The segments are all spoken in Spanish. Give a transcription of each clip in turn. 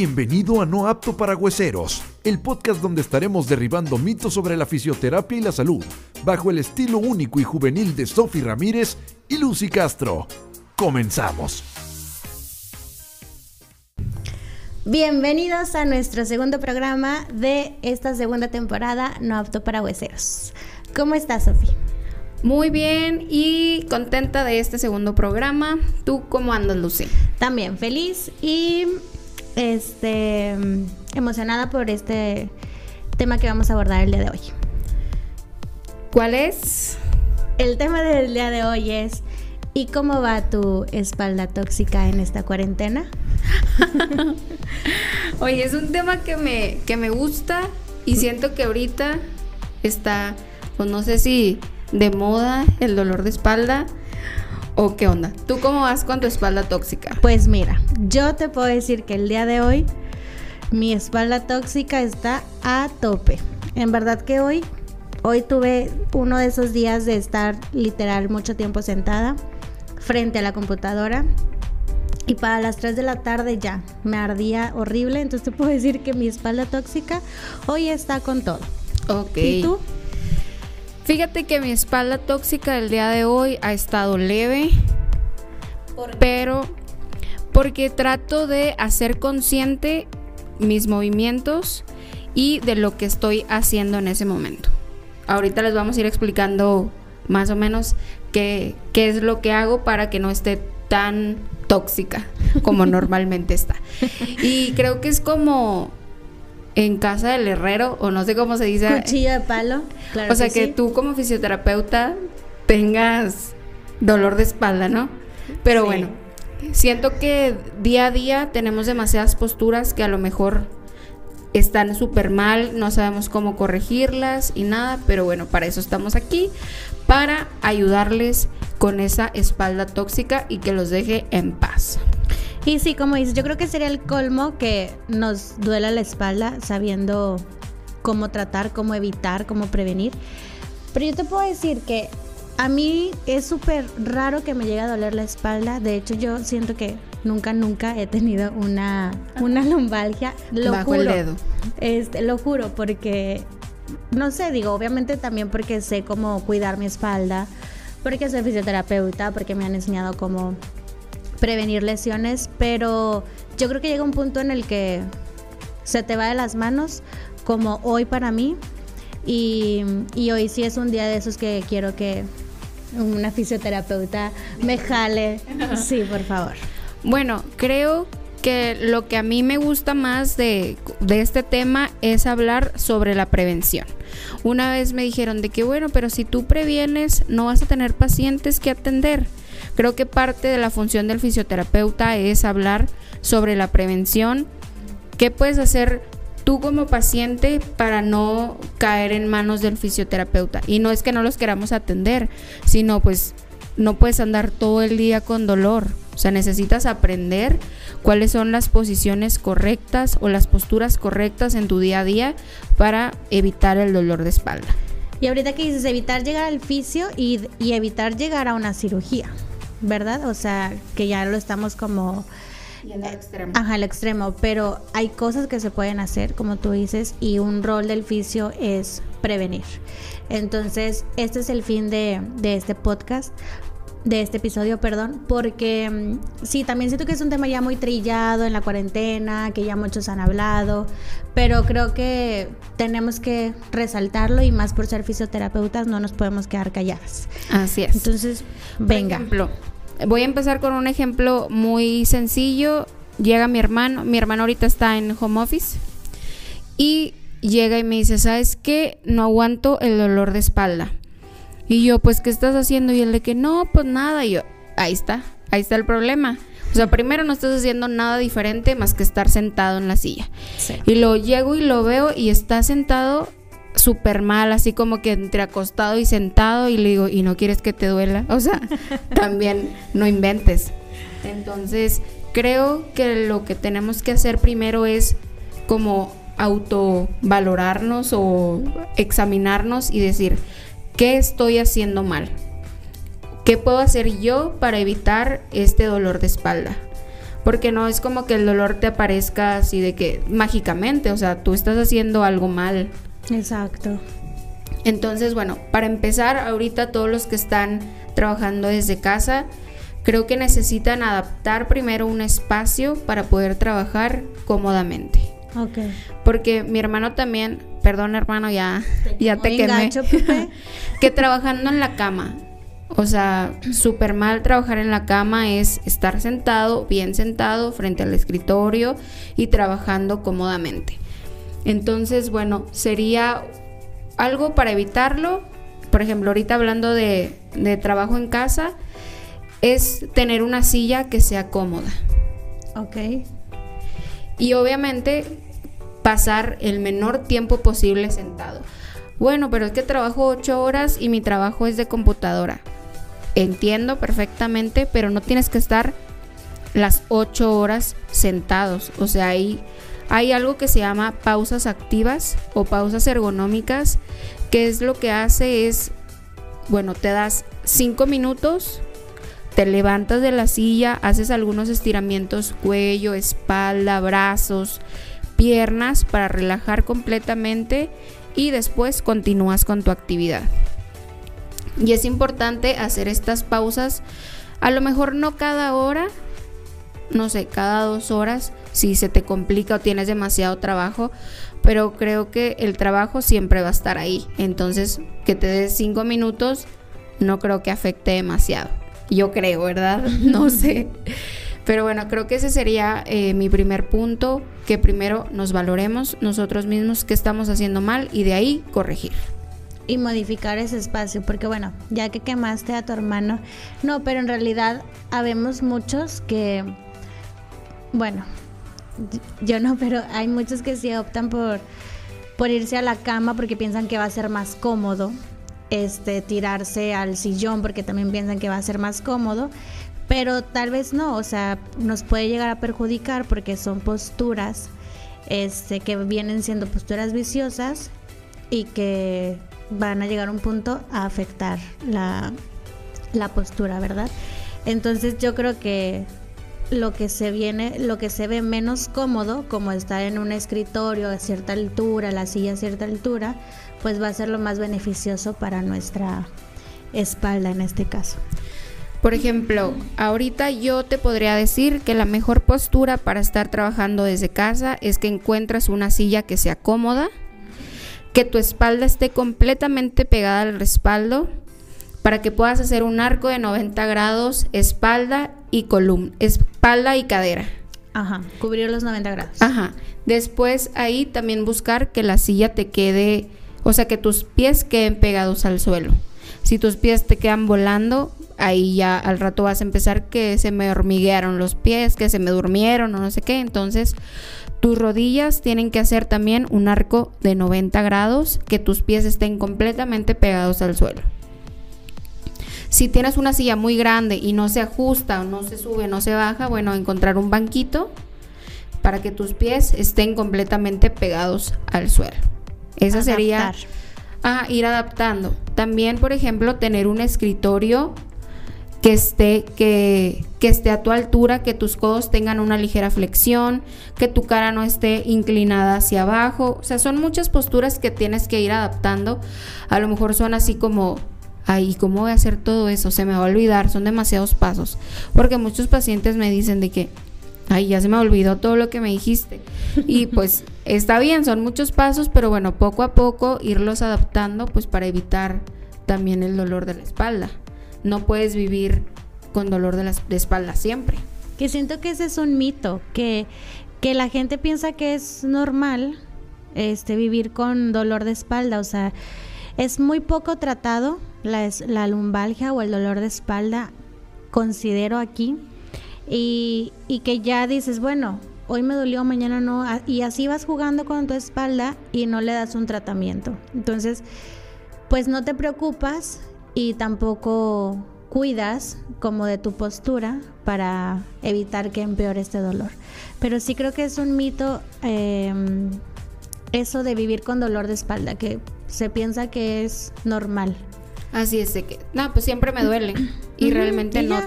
Bienvenido a No Apto para Hueseros, el podcast donde estaremos derribando mitos sobre la fisioterapia y la salud, bajo el estilo único y juvenil de Sofi Ramírez y Lucy Castro. Comenzamos. Bienvenidos a nuestro segundo programa de esta segunda temporada No Apto para Hueseros. ¿Cómo estás, Sofi? Muy bien y contenta de este segundo programa. ¿Tú cómo andas, Lucy? También feliz y este emocionada por este tema que vamos a abordar el día de hoy. ¿Cuál es? El tema del día de hoy es ¿y cómo va tu espalda tóxica en esta cuarentena? Oye, es un tema que me, que me gusta y siento que ahorita está, pues no sé si de moda el dolor de espalda o qué onda. ¿Tú cómo vas con tu espalda tóxica? Pues mira, yo te puedo decir que el día de hoy mi espalda tóxica está a tope. En verdad que hoy, hoy tuve uno de esos días de estar literal mucho tiempo sentada frente a la computadora. Y para las 3 de la tarde ya me ardía horrible. Entonces te puedo decir que mi espalda tóxica hoy está con todo. Ok. ¿Y tú? Fíjate que mi espalda tóxica del día de hoy ha estado leve, pero porque trato de hacer consciente mis movimientos y de lo que estoy haciendo en ese momento. Ahorita les vamos a ir explicando más o menos qué, qué es lo que hago para que no esté tan tóxica como normalmente está. Y creo que es como en casa del herrero, o no sé cómo se dice. Cuchillo de palo. o sea, que, tú como fisioterapeuta tengas dolor de espalda, ¿no? Pero bueno, siento que día a día tenemos demasiadas posturas que a lo mejor están súper mal, no sabemos cómo corregirlas y nada, pero bueno, para eso estamos aquí, para ayudarles con esa espalda tóxica y que los deje en paz. Y sí, como dices, yo creo que sería el colmo que nos duela la espalda sabiendo cómo tratar, cómo evitar, cómo prevenir. Pero yo te puedo decir que a mí es súper raro que me llegue a doler la espalda. De hecho, yo siento que nunca, nunca he tenido una, una lumbalgia. Lo Bajo juro. el dedo. Este, lo juro, porque, no sé, digo, obviamente también porque sé cómo cuidar mi espalda, porque soy fisioterapeuta, porque me han enseñado cómo prevenir lesiones, pero yo creo que llega un punto en el que se te va de las manos, como hoy para mí, y, hoy sí es un día de esos que quiero que una fisioterapeuta me jale. Sí, por favor. Bueno, creo que lo que a mí me gusta más de, de, este tema es hablar sobre la prevención. Una vez me dijeron de que bueno, pero si tú previenes no vas a tener pacientes que atender. Creo que parte de la función del fisioterapeuta es hablar sobre la prevención. ¿Qué puedes hacer tú como paciente para no caer en manos del fisioterapeuta? Y no es que no los queramos atender, sino pues no puedes andar todo el día con dolor. O sea, necesitas aprender cuáles son las posiciones correctas o las posturas correctas en tu día a día para evitar el dolor de espalda. Y ahorita que dices evitar llegar al fisio y, y evitar llegar a una cirugía. ¿Verdad? O sea, que ya lo estamos como... al extremo. Ajá, al extremo, pero hay cosas que se pueden hacer, como tú dices, y un rol del fisio es prevenir. Entonces, este es el fin de, de este podcast, de este episodio, perdón, porque mm, sí, también siento que es un tema ya muy trillado en la cuarentena, que ya muchos han hablado, pero creo que tenemos que resaltarlo y más por ser fisioterapeutas no nos podemos quedar calladas. Así es. Entonces, venga. Por ejemplo, voy a empezar con un ejemplo muy sencillo. Llega mi hermano, mi hermano ahorita está en home office y llega y me dice, ¿sabes qué? No aguanto el dolor de espalda. Y yo, pues, ¿qué estás haciendo? Y él de que no, pues nada. Y yo, ahí está, ahí está el problema. O sea, primero no estás haciendo nada diferente más que estar sentado en la silla. Sí. Y lo llego y lo veo y está sentado súper mal, así como que entre acostado y sentado. Y le digo, ¿y no quieres que te duela? O sea, también no inventes. Entonces, creo que lo que tenemos que hacer primero es como autovalorarnos o examinarnos y decir, ¿qué estoy haciendo mal? ¿Qué puedo hacer yo para evitar este dolor de espalda? Porque no es como que el dolor te aparezca así de que mágicamente, o sea, tú estás haciendo algo mal. Exacto. Entonces, bueno, para empezar, ahorita todos los que están trabajando desde casa, creo que necesitan adaptar primero un espacio para poder trabajar cómodamente. Ok. Porque mi hermano también, perdón hermano, ya te, ya te quemé, que trabajando en la cama, o sea, súper mal trabajar en la cama es estar sentado, bien sentado, frente al escritorio y trabajando cómodamente. Entonces, bueno, sería algo para evitarlo. Por ejemplo, ahorita hablando de, de trabajo en casa, es tener una silla que sea cómoda. Ok. Y obviamente pasar el menor tiempo posible sentado. Bueno, pero es que trabajo ocho horas y mi trabajo es de computadora. Entiendo perfectamente, pero no tienes que estar las ocho horas sentados. O sea, hay, hay algo que se llama pausas activas o pausas ergonómicas, que es lo que hace es, bueno, te das cinco minutos te levantas de la silla, haces algunos estiramientos, cuello, espalda, brazos, piernas para relajar completamente y después continúas con tu actividad. Y es importante hacer estas pausas, a lo mejor no cada hora, no sé, cada dos horas, si se te complica o tienes demasiado trabajo, pero creo que el trabajo siempre va a estar ahí. Entonces, que te des cinco minutos no creo que afecte demasiado. Yo creo, ¿verdad? No sé. Pero bueno, creo que ese sería eh, mi primer punto, que primero nos valoremos nosotros mismos qué estamos haciendo mal y de ahí corregir. Y modificar ese espacio, porque bueno, ya que quemaste a tu hermano, no, pero en realidad habemos muchos que, bueno, yo no, pero hay muchos que sí optan por, por irse a la cama porque piensan que va a ser más cómodo este, tirarse al sillón porque también piensan que va a ser más cómodo, pero tal vez no, o sea, nos puede llegar a perjudicar porque son posturas este, que vienen siendo posturas viciosas y que van a llegar a un punto a afectar la, la postura, ¿verdad? Entonces yo creo que lo que se viene, lo que se ve menos cómodo, como estar en un escritorio a cierta altura, la silla a cierta altura, pues va a ser lo más beneficioso para nuestra espalda en este caso. Por ejemplo, ahorita yo te podría decir que la mejor postura para estar trabajando desde casa es que encuentres una silla que sea cómoda, que tu espalda esté completamente pegada al respaldo, para que puedas hacer un arco de 90 grados, espalda y columna, espalda y cadera. Ajá, cubrir los 90 grados. Ajá. Después ahí también buscar que la silla te quede, o sea, que tus pies queden pegados al suelo. Si tus pies te quedan volando, ahí ya al rato vas a empezar que se me hormiguearon los pies, que se me durmieron o no sé qué. Entonces, tus rodillas tienen que hacer también un arco de 90 grados, que tus pies estén completamente pegados al suelo. Si tienes una silla muy grande y no se ajusta no se sube, no se baja, bueno, encontrar un banquito para que tus pies estén completamente pegados al suelo. Esa sería ah, ir adaptando. También, por ejemplo, tener un escritorio que esté, que, que, esté a tu altura, que tus codos tengan una ligera flexión, que tu cara no esté inclinada hacia abajo. O sea, son muchas posturas que tienes que ir adaptando. A lo mejor son así como ay, ¿cómo voy a hacer todo eso? Se me va a olvidar, son demasiados pasos. Porque muchos pacientes me dicen de que, ay, ya se me olvidó todo lo que me dijiste. Y pues está bien, son muchos pasos, pero bueno, poco a poco irlos adaptando, pues para evitar también el dolor de la espalda. No puedes vivir con dolor de la espalda siempre. Que siento que ese es un mito, que, que la gente piensa que es normal este vivir con dolor de espalda, o sea, es muy poco tratado la, la lumbalgia o el dolor de espalda, considero aquí, y, y que ya dices, bueno, hoy me dolió, mañana no, y así vas jugando con tu espalda y no le das un tratamiento. Entonces, pues no te preocupas y tampoco cuidas como de tu postura para evitar que empeore este dolor. Pero sí creo que es un mito em, eso de vivir con dolor de espalda, que se piensa que es normal. Así es de que, no, pues siempre me duele y realmente no.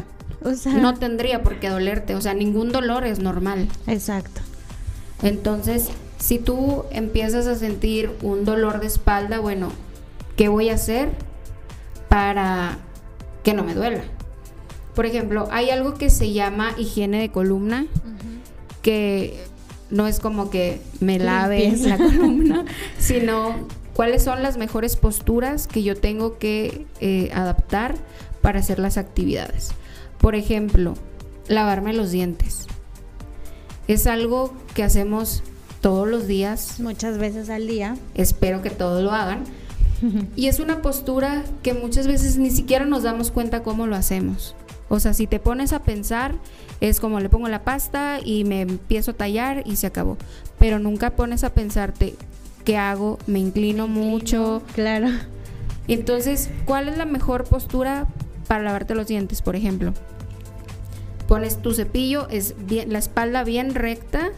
O sea, no tendría por qué dolerte. O sea, ningún dolor es normal. exacto. Entonces, si tú empiezas a sentir un dolor de espalda, bueno, ¿qué voy a hacer para que no me duela? Por ejemplo, hay algo que se llama higiene de columna, que no es como que me laves la columna, sino cuáles son las mejores posturas que yo tengo que eh, adaptar para hacer las actividades. Por ejemplo, lavarme los dientes. Es algo que hacemos todos los días, Muchas veces al día. espero que todos lo hagan. Y es una postura que muchas veces ni siquiera nos damos cuenta cómo lo hacemos. O sea, si te pones a pensar, es como le pongo la pasta y me empiezo a tallar y se acabó. Pero nunca pones a pensarte, ¿qué hago? Me inclino mucho. Claro. Entonces, ¿cuál es la mejor postura para lavarte los dientes, por ejemplo? Pones tu cepillo, es bien, la espalda bien recta,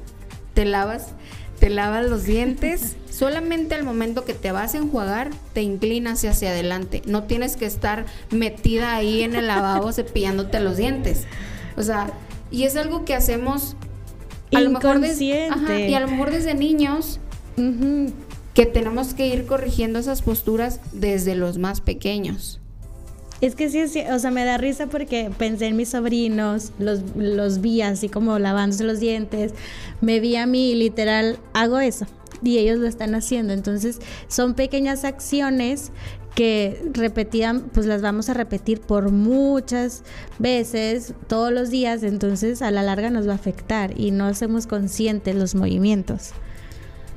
te lavas, te lavas los dientes. Solamente al momento que te vas a enjuagar, te inclinas hacia adelante. No tienes que estar metida ahí en el lavabo cepillándote los dientes. O sea, y es algo que hacemos a lo mejor ajá, y a lo mejor desde niños que tenemos que ir corrigiendo esas posturas desde los más pequeños. Es que sí, cier- o sea, me da risa porque pensé en mis sobrinos, los, los vi así como lavándose los dientes, me vi a mí y literal, hago eso y ellos lo están haciendo. Entonces, son pequeñas acciones que repetían, pues las vamos a repetir por muchas veces, todos los días, entonces a la larga nos va a afectar y no hacemos conscientes los movimientos.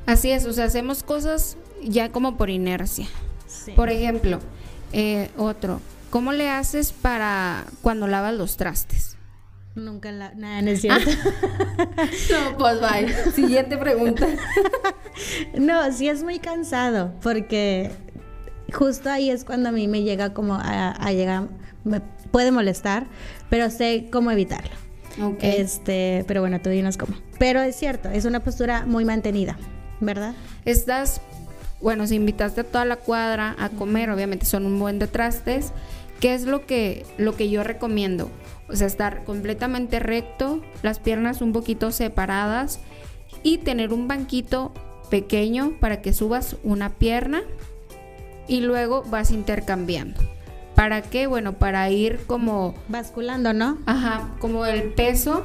Así es, o sea, hacemos cosas ya como por inercia. Por ejemplo, eh, otro, ¿cómo le haces para cuando lavas los trastes? Nunca la, nada, no es cierto. No, pues bye. Siguiente pregunta. No, sí es muy cansado porque justo ahí es cuando a mí me llega como a, a llegar, me puede molestar, pero sé cómo evitarlo. Este, pero bueno, tú dinos cómo. Pero es cierto, es una postura muy mantenida, ¿verdad? Estás, bueno, si invitaste a toda la cuadra a comer, obviamente son un buen de trastes. ¿Qué es lo que, lo que yo recomiendo? O sea, estar completamente recto, las piernas un poquito separadas y tener un banquito pequeño para que subas una pierna y luego vas intercambiando. ¿Para qué? Bueno, para ir como Basculando, ¿no? Ajá, como el peso.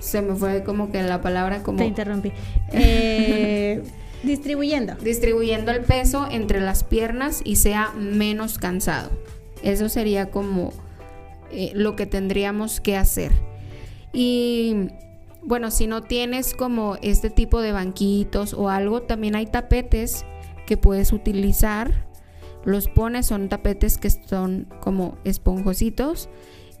Se me fue como que la palabra como Te interrumpí. Eh, distribuyendo. distribuyendo el peso entre las piernas y sea menos cansado. Eso sería como eh, lo que tendríamos que hacer. Y bueno, si no tienes como este tipo de banquitos o algo, también hay tapetes que puedes utilizar. Los pones, son tapetes que son como esponjositos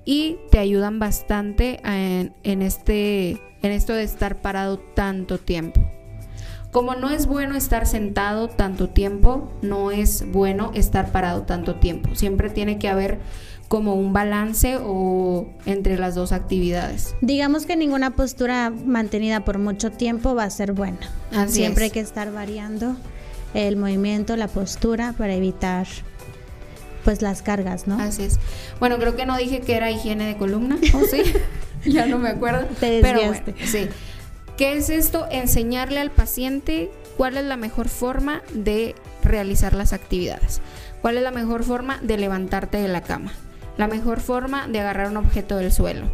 y te ayudan bastante en, este, en esto de estar parado tanto tiempo. Como no es bueno estar sentado tanto tiempo, no es bueno estar parado tanto tiempo. Siempre tiene que haber como un balance o entre las dos actividades. Digamos que ninguna postura mantenida por mucho tiempo va a ser buena. Así Siempre es. hay que estar variando el movimiento, la postura para evitar pues las cargas, ¿no? Así es. Bueno, creo que no dije que era higiene de columna, ¿o sí? ya no me acuerdo. Te Pero desviaste. bueno, sí. ¿Qué es esto? Enseñarle al paciente cuál es la mejor forma de realizar las actividades. ¿Cuál es la mejor forma de levantarte de la cama? La mejor forma de agarrar un objeto del suelo.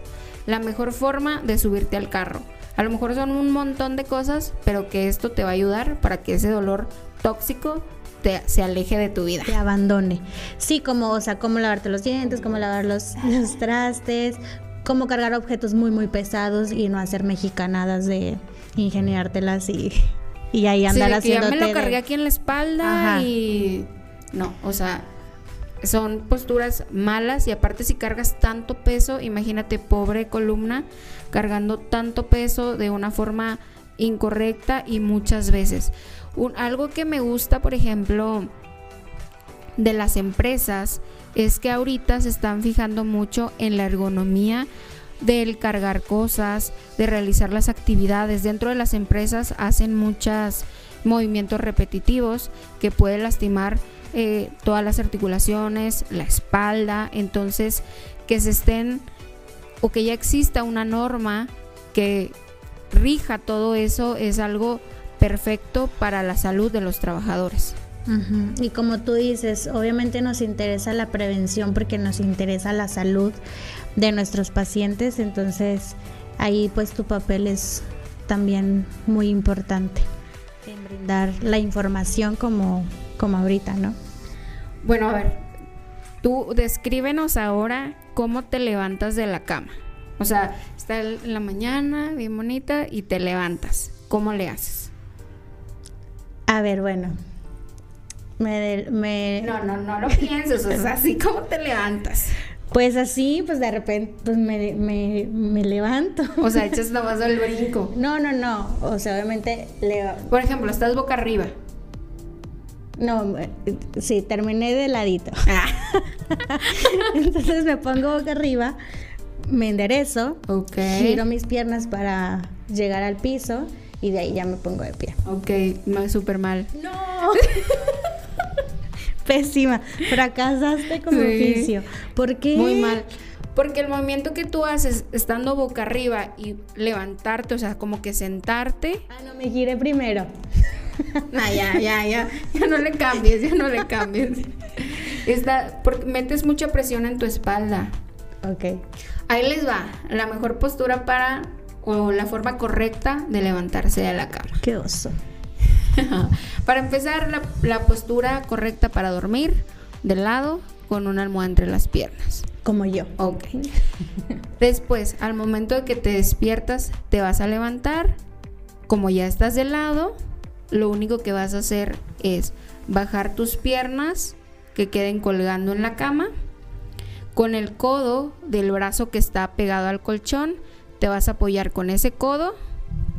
La mejor forma de subirte al carro. A lo mejor son un montón de cosas, pero que esto te va a ayudar para que ese dolor tóxico te- se aleje de tu vida. te abandone. Sí, como, o sea, cómo lavarte los dientes, cómo lavar los, los trastes, cómo cargar objetos muy, muy pesados y no hacer mexicanadas de ingeniártelas y, y ahí Sí, andar ya haciendo me lo cargué aquí en la espalda Ajá. y no, o sea, son posturas malas y aparte si cargas tanto peso, imagínate pobre columna cargando tanto peso de una forma incorrecta y muchas veces. Un- algo que me gusta, por ejemplo, de las empresas es que ahorita se están fijando mucho en la ergonomía del cargar cosas, de realizar las actividades. Dentro de las empresas hacen muchos movimientos repetitivos que pueden lastimar eh, todas las articulaciones, la espalda. Entonces, que se estén o que ya exista una norma que rija todo eso es algo perfecto para la salud de los trabajadores. Y como tú dices, obviamente nos interesa la prevención porque nos interesa la salud de nuestros pacientes, entonces ahí pues tu papel es también muy importante en brindar la información como, como ahorita, ¿no? Bueno, a ver, tú descríbenos ahora cómo te levantas de la cama. O sea, está en la mañana, bien bonita, y te levantas. ¿Cómo le haces? A ver, bueno, me, No, no, no lo pienses, es así como te levantas. Pues así, pues de repente, pues me, me, levanto. O sea, echas nomás el brinco. No, no, no. O sea, obviamente le... Por ejemplo, estás boca arriba. No, sí, terminé de ladito. Ah. Entonces me pongo boca arriba, me enderezo, okay. giro mis piernas para llegar al piso y de ahí ya me pongo de pie. Ok, súper mal. No. Pésima. Fracasaste como oficio. ¿Por qué? Muy mal. Porque el movimiento que tú haces estando boca arriba y levantarte, o sea, como que sentarte. Ah, no, me giré primero. Ah, ya, ya, ya. Ya no le cambies, ya no le cambies. Está, porque metes mucha presión en tu espalda. Ok. Ahí les va. La mejor postura para, o la forma correcta de levantarse de la cama. Qué oso. para empezar, la, postura correcta para dormir, de lado, con una almohada entre las piernas. Como yo. Ok. Después, al momento de que te despiertas, te vas a levantar. Como ya estás de lado, lo único que vas a hacer es bajar tus piernas que queden colgando en la cama. Con el codo del brazo que está pegado al colchón, te vas a apoyar con ese codo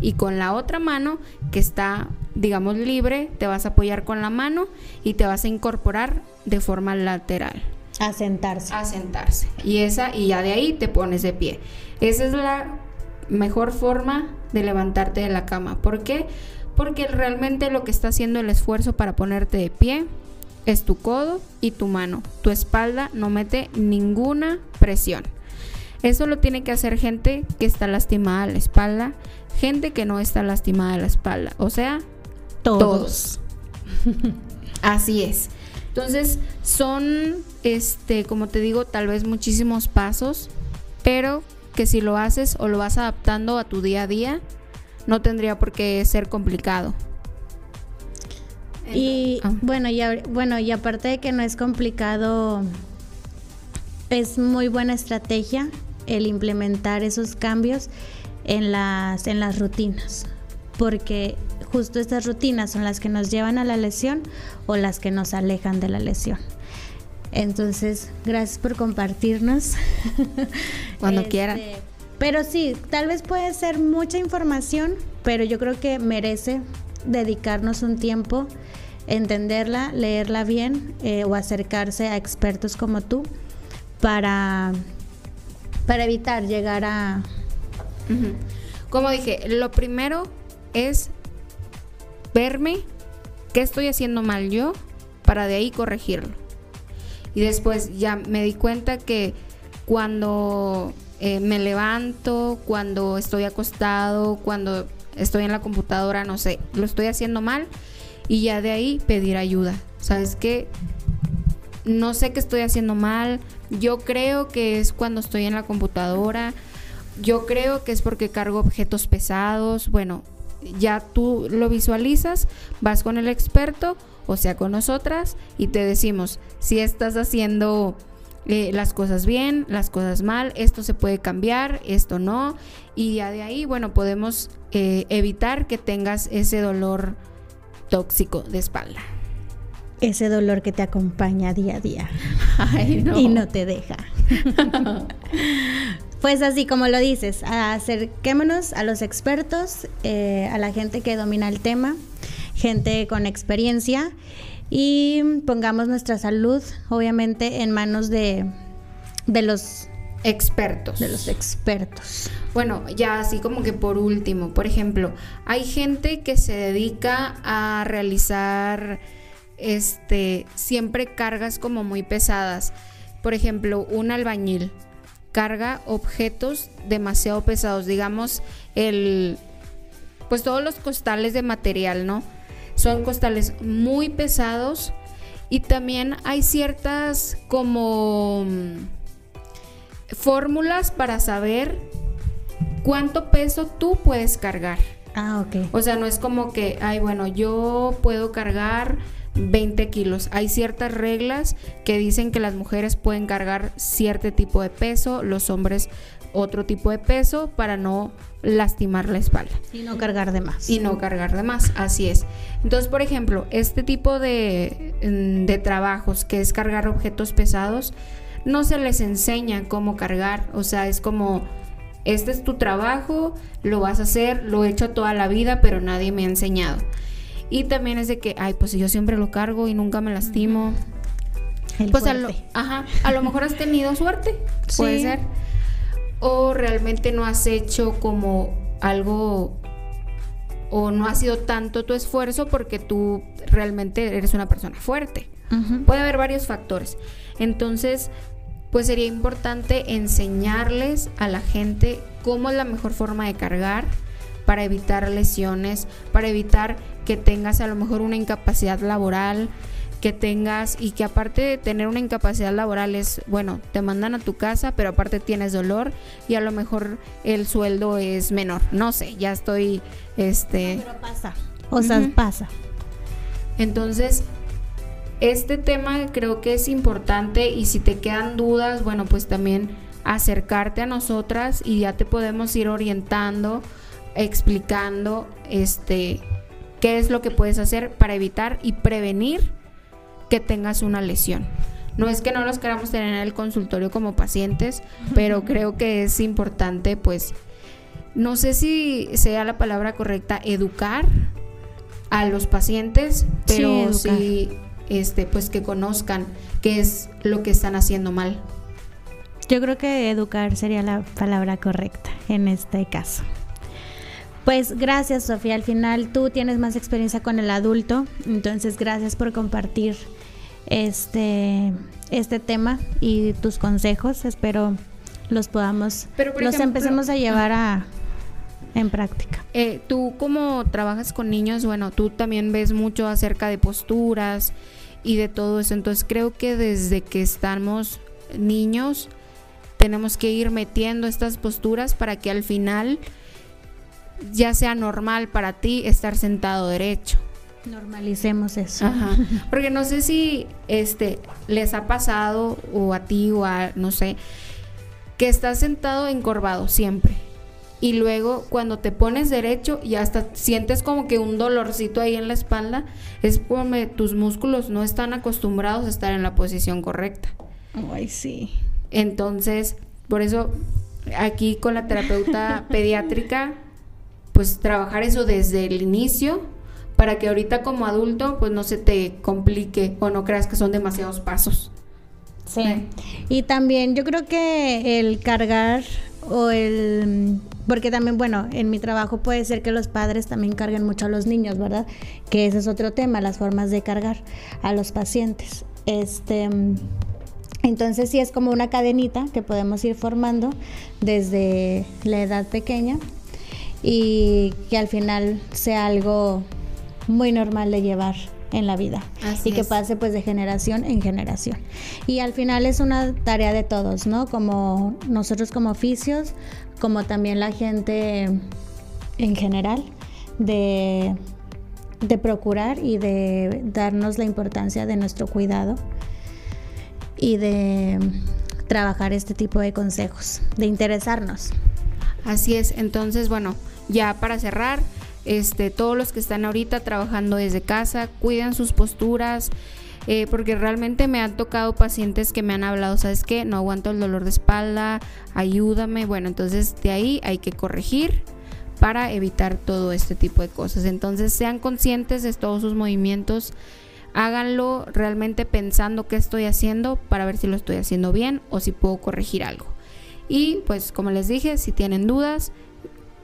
y con la otra mano que está, digamos, libre, te vas a apoyar con la mano y te vas a incorporar de forma lateral. A sentarse. A sentarse. Y esa, y ya de ahí te pones de pie. Esa es la mejor forma de levantarte de la cama. ¿Por qué? Porque realmente lo que está haciendo el esfuerzo para ponerte de pie es tu codo y tu mano. Tu espalda no mete ninguna presión. Eso lo tiene que hacer gente que está lastimada a la espalda, gente que no está lastimada a la espalda. O sea, todos. Así es. Entonces, son, este, como te digo, tal vez muchísimos pasos, pero que si lo haces o lo vas adaptando a tu día a día, no tendría por qué ser complicado. Y ah. bueno, y, bueno, y aparte de que no es complicado, es muy buena estrategia el implementar esos cambios en las, en las rutinas, porque justo estas rutinas son las que nos llevan a la lesión o las que nos alejan de la lesión. Entonces, gracias por compartirnos. Cuando este, quieran. Pero sí, tal vez puede ser mucha información, pero yo creo que merece dedicarnos un tiempo, entenderla, leerla bien eh, o acercarse a expertos como tú para para evitar llegar a... Como dije, lo primero es verme qué estoy haciendo mal yo para de ahí corregirlo. Y después ya me di cuenta que cuando eh, me levanto, cuando estoy acostado, cuando estoy en la computadora, no sé, lo estoy haciendo mal y ya de ahí pedir ayuda. ¿Sabes qué? No sé qué estoy haciendo mal, yo creo que es cuando estoy en la computadora. Yo creo que es porque cargo objetos pesados. Bueno, ya tú lo visualizas, vas con el experto, o sea, con nosotras, y te decimos si estás haciendo eh, las cosas bien, las cosas mal, esto se puede cambiar, esto no. Y ya de ahí, bueno, podemos eh, evitar que tengas ese dolor tóxico de espalda ese dolor que te acompaña día a día y no te deja. pues así como lo dices, acerquémonos a los expertos, eh, a la gente que domina el tema, gente con experiencia y pongamos nuestra salud obviamente en manos de, de los expertos. De los expertos. Bueno, ya así como que por último, por ejemplo, hay gente que se dedica a realizar este, siempre cargas como muy pesadas. Por ejemplo, un albañil. Carga objetos demasiado pesados, digamos el pues todos los costales de material, ¿no? Son costales muy pesados y también hay ciertas como mm, fórmulas para saber cuánto peso tú puedes cargar. Ah, ok. O sea, no es como que, ay, bueno, yo puedo cargar 20 kilos. Hay ciertas reglas que dicen que las mujeres pueden cargar cierto tipo de peso, los hombres otro tipo de peso para no lastimar la espalda. Y no cargar de más. Y no cargar de más, así es. Entonces, por ejemplo, este tipo de, mm, de trabajos que es cargar objetos pesados, no se les enseña cómo cargar. O sea, es como este es tu trabajo, lo vas a hacer, lo he hecho toda la vida, pero nadie me ha enseñado. Y también es de que, ay, pues yo siempre lo cargo y nunca me lastimo. pues a lo, ajá, a lo mejor has tenido suerte, puede ser. O realmente no has hecho como algo o no ha sido tanto tu esfuerzo porque tú realmente eres una persona fuerte. Puede haber varios factores. Entonces, pues sería importante enseñarles a la gente cómo es la mejor forma de cargar para evitar lesiones, para evitar que tengas a lo mejor una incapacidad laboral, que tengas y que aparte de tener una incapacidad laboral es, bueno, te mandan a tu casa, pero aparte tienes dolor y a lo mejor el sueldo es menor. No sé, ya estoy, este... pero pasa, o sea, pasa. Entonces, este tema creo que es importante y si te quedan dudas, bueno, pues también acercarte a nosotras y ya te podemos ir orientando, explicando este qué es lo que puedes hacer para evitar y prevenir que tengas una lesión. No es que no los queramos tener en el consultorio como pacientes, pero creo que es importante, pues, no sé si sea la palabra correcta, educar a los pacientes, pero sí, este, pues que conozcan qué es lo que están haciendo mal. Yo creo que educar sería la palabra correcta en este caso. Pues gracias Sofía, al final tú tienes más experiencia con el adulto, entonces gracias por compartir este, este tema y tus consejos. Espero los podamos, los empecemos a llevar a, en práctica. Eh, tú como trabajas con niños, bueno, tú también ves mucho acerca de posturas y de todo eso. Entonces creo que desde que estamos niños tenemos que ir metiendo estas posturas para que al final ya sea normal para ti estar sentado derecho. Normalicemos eso. Porque no sé si este les ha pasado o a ti o a no sé que estás sentado encorvado siempre y luego cuando te pones derecho y hasta sientes como que un dolorcito ahí en la espalda, es porque tus músculos no están acostumbrados a estar en la posición correcta. Ay, sí. Entonces, por eso aquí con la terapeuta pediátrica, pues trabajar eso desde el inicio para que ahorita como adulto pues no se te complique o no creas que son demasiados pasos. Sí. Y también yo creo que el cargar o el porque también bueno en mi trabajo puede ser que los padres también carguen mucho a los niños verdad que ese es otro tema las formas de cargar a los pacientes este entonces sí es como una cadenita que podemos ir formando desde la edad pequeña y que al final sea algo muy normal de llevar en la vida y que pase pues de generación en generación. Y al final es una tarea de todos, ¿no? Como nosotros como oficios, como también la gente en general, de, de procurar y de darnos la importancia de nuestro cuidado y de trabajar este tipo de consejos, de interesarnos. Así es, entonces bueno, ya para cerrar, este, todos los que están ahorita trabajando desde casa, cuiden sus posturas, eh, porque realmente me han tocado pacientes que me han hablado, ¿sabes qué? No aguanto el dolor de espalda, ayúdame. Bueno, entonces de ahí hay que corregir para evitar todo este tipo de cosas. Entonces sean conscientes de todos sus movimientos, háganlo realmente pensando qué estoy haciendo para ver si lo estoy haciendo bien o si puedo corregir algo. Y pues como les dije, si tienen dudas,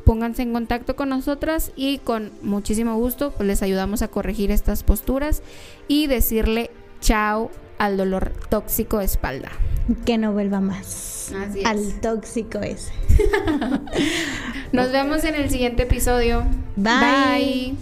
pónganse en contacto con nosotras y con muchísimo gusto pues les ayudamos a corregir estas posturas y decirle chao al dolor tóxico de espalda. Que no vuelva más. Así es. Al tóxico ese. Nos vemos en el siguiente episodio. Bye. Bye.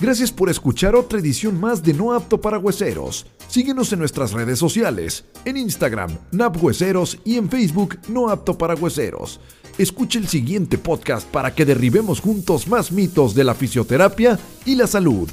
Gracias por escuchar otra edición más de No Apto para Hueseros. Síguenos en nuestras redes sociales, en Instagram, NapHueseros y en Facebook, No Apto para Hueseros. Escuche el siguiente podcast para que derribemos juntos más mitos de la fisioterapia y la salud.